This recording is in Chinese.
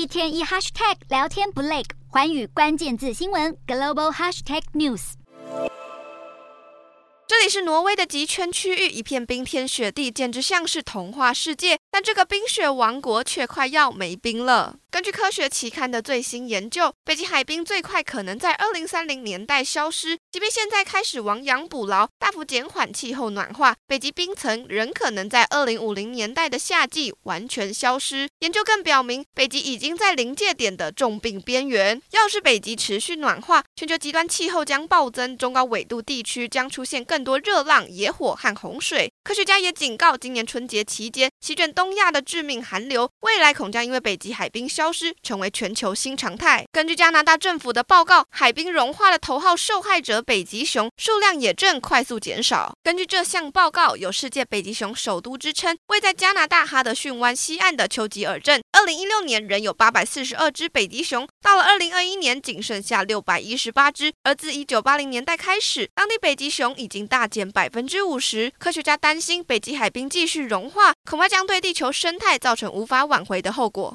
一天一 hashtag 聊天不累，环宇关键字新闻 global hashtag news。这里是挪威的极圈区域，一片冰天雪地，简直像是童话世界。但这个冰雪王国却快要没冰了。根据科学期刊的最新研究，北极海冰最快可能在二零三零年代消失。即便现在开始亡羊补牢，大幅减缓气候暖化，北极冰层仍可能在二零五零年代的夏季完全消失。研究更表明，北极已经在临界点的重病边缘。要是北极持续暖化，全球极端气候将暴增，中高纬度地区将出现更多热浪、野火和洪水。科学家也警告，今年春节期间席卷东亚的致命寒流，未来恐将因为北极海冰消失，成为全球新常态。根据加拿大政府的报告，海冰融化的头号受害者北极熊数量也正快速减少。根据这项报告，有“世界北极熊首都”之称，位在加拿大哈德逊湾西岸的丘吉尔镇，二零一六年仍有八百四十二只北极熊，到了二零二一年仅剩下六百一十八只。而自一九八零年代开始，当地北极熊已经大减百分之五十。科学家担心北极海冰继续融化，恐怕将对地球生态造成无法挽回的后果。